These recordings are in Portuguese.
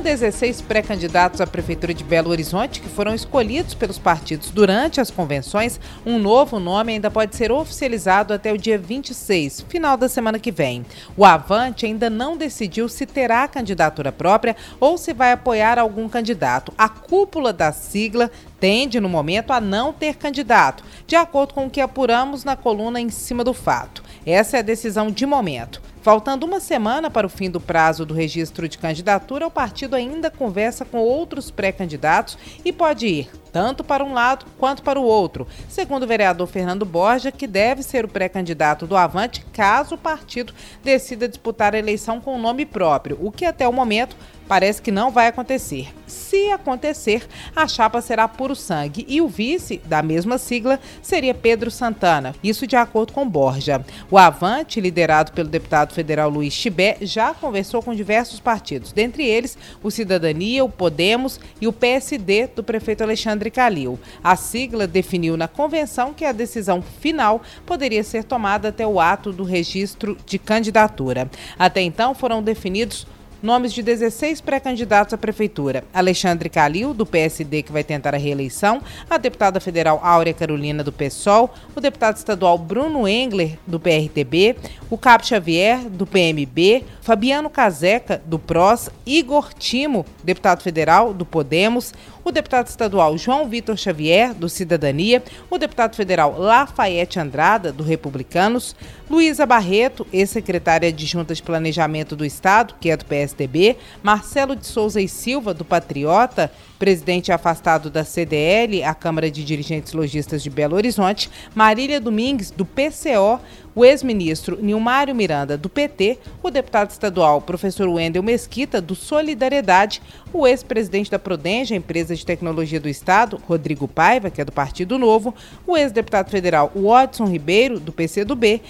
Com 16 pré-candidatos à Prefeitura de Belo Horizonte que foram escolhidos pelos partidos durante as convenções, um novo nome ainda pode ser oficializado até o dia 26, final da semana que vem. O Avante ainda não decidiu se terá candidatura própria ou se vai apoiar algum candidato. A cúpula da sigla tende, no momento, a não ter candidato, de acordo com o que apuramos na coluna em cima do fato. Essa é a decisão de momento. Faltando uma semana para o fim do prazo do registro de candidatura, o partido ainda conversa com outros pré-candidatos e pode ir tanto para um lado quanto para o outro, segundo o vereador Fernando Borja, que deve ser o pré-candidato do Avante caso o partido decida disputar a eleição com o nome próprio, o que até o momento parece que não vai acontecer. Se acontecer, a chapa será puro sangue e o vice da mesma sigla seria Pedro Santana, isso de acordo com Borja. O Avante, liderado pelo deputado federal Luiz Chibé, já conversou com diversos partidos, dentre eles o Cidadania, o Podemos e o PSD do prefeito Alexandre Calil. A sigla definiu na convenção que a decisão final poderia ser tomada até o ato do registro de candidatura. Até então foram definidos nomes de 16 pré-candidatos à prefeitura. Alexandre Calil, do PSD, que vai tentar a reeleição, a deputada federal Áurea Carolina, do PSOL, o deputado estadual Bruno Engler, do PRTB, o Cabo Xavier, do PMB, Fabiano Caseca, do PROS, Igor Timo, deputado federal, do Podemos, o deputado estadual João Vitor Xavier, do Cidadania, o deputado federal Lafayette Andrada, do Republicanos, Luísa Barreto, ex-secretária adjunta de Planejamento do Estado, que é do PSDB, Marcelo de Souza e Silva, do Patriota, presidente afastado da CDL, a Câmara de Dirigentes Logistas de Belo Horizonte, Marília Domingues, do PCO, o ex-ministro Nilmário Miranda, do PT, o deputado estadual professor Wendel Mesquita, do Solidariedade, o ex-presidente da Prodenge, a empresa de tecnologia do Estado, Rodrigo Paiva, que é do Partido Novo, o ex-deputado federal Watson Ribeiro, do PCdoB,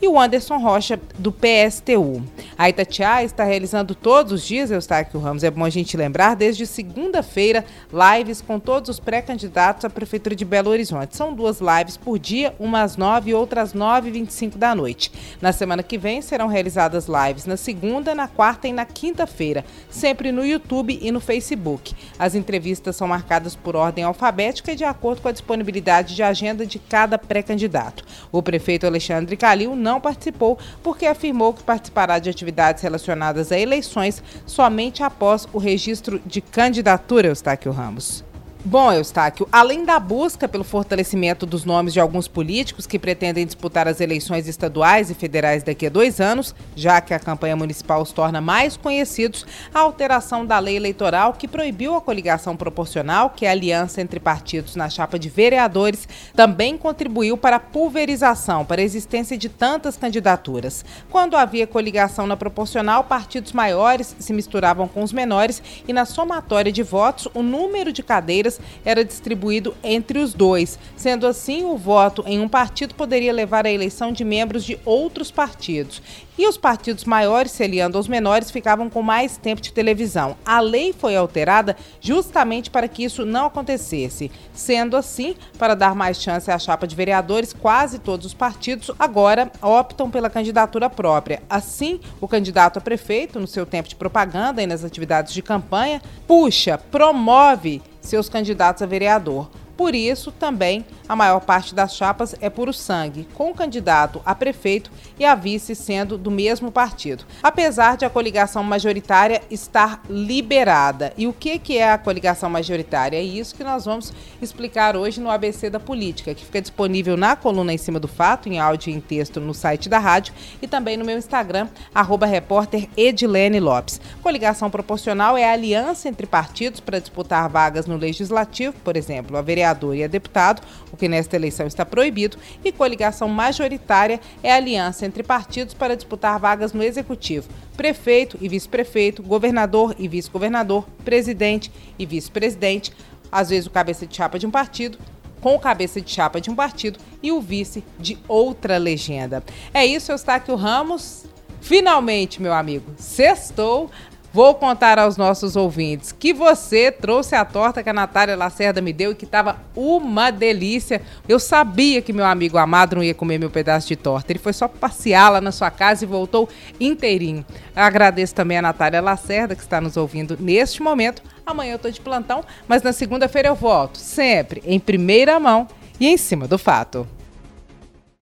e o Anderson Rocha, do PSTU. A Itatiaia está realizando todos os dias, Eustáquio Ramos, é bom a gente lembrar, desde segunda-feira, lives com todos os pré-candidatos à Prefeitura de Belo Horizonte. São duas lives por dia, uma às 9 e outra às 9 e 25 da noite. Na semana que vem serão realizadas lives na segunda, na quarta e na quinta-feira, sempre no YouTube e no Facebook. As entrevistas são marcadas por ordem alfabética e de acordo com a disponibilidade de agenda de cada pré-candidato. O prefeito Alexandre Calil não não participou porque afirmou que participará de atividades relacionadas a eleições somente após o registro de candidatura, Eustáquio Ramos. Bom, Eustáquio, além da busca pelo fortalecimento dos nomes de alguns políticos que pretendem disputar as eleições estaduais e federais daqui a dois anos, já que a campanha municipal os torna mais conhecidos, a alteração da lei eleitoral que proibiu a coligação proporcional, que é a aliança entre partidos na chapa de vereadores, também contribuiu para a pulverização, para a existência de tantas candidaturas. Quando havia coligação na proporcional, partidos maiores se misturavam com os menores e, na somatória de votos, o número de cadeiras era distribuído entre os dois. Sendo assim, o voto em um partido poderia levar à eleição de membros de outros partidos. E os partidos maiores, se aliando aos menores, ficavam com mais tempo de televisão. A lei foi alterada justamente para que isso não acontecesse. Sendo assim, para dar mais chance à chapa de vereadores, quase todos os partidos agora optam pela candidatura própria. Assim, o candidato a prefeito, no seu tempo de propaganda e nas atividades de campanha, puxa, promove seus candidatos a vereador. Por isso, também, a maior parte das chapas é puro sangue, com o candidato a prefeito e a vice sendo do mesmo partido. Apesar de a coligação majoritária estar liberada. E o que, que é a coligação majoritária? É isso que nós vamos explicar hoje no ABC da Política, que fica disponível na coluna em cima do fato, em áudio e em texto no site da rádio e também no meu Instagram, arroba Lopes. Coligação proporcional é a aliança entre partidos para disputar vagas no Legislativo, por exemplo, a vereadora vereador e a deputado, o que nesta eleição está proibido, e coligação majoritária é aliança entre partidos para disputar vagas no executivo, prefeito e vice-prefeito, governador e vice-governador, presidente e vice-presidente, às vezes o cabeça de chapa de um partido, com o cabeça de chapa de um partido e o vice de outra legenda. É isso, Eustáquio Ramos. Finalmente, meu amigo, sextou. Vou contar aos nossos ouvintes que você trouxe a torta que a Natália Lacerda me deu e que estava uma delícia. Eu sabia que meu amigo amado não ia comer meu pedaço de torta. Ele foi só passear lá na sua casa e voltou inteirinho. Agradeço também a Natália Lacerda que está nos ouvindo neste momento. Amanhã eu estou de plantão, mas na segunda-feira eu volto, sempre em primeira mão e em cima do fato.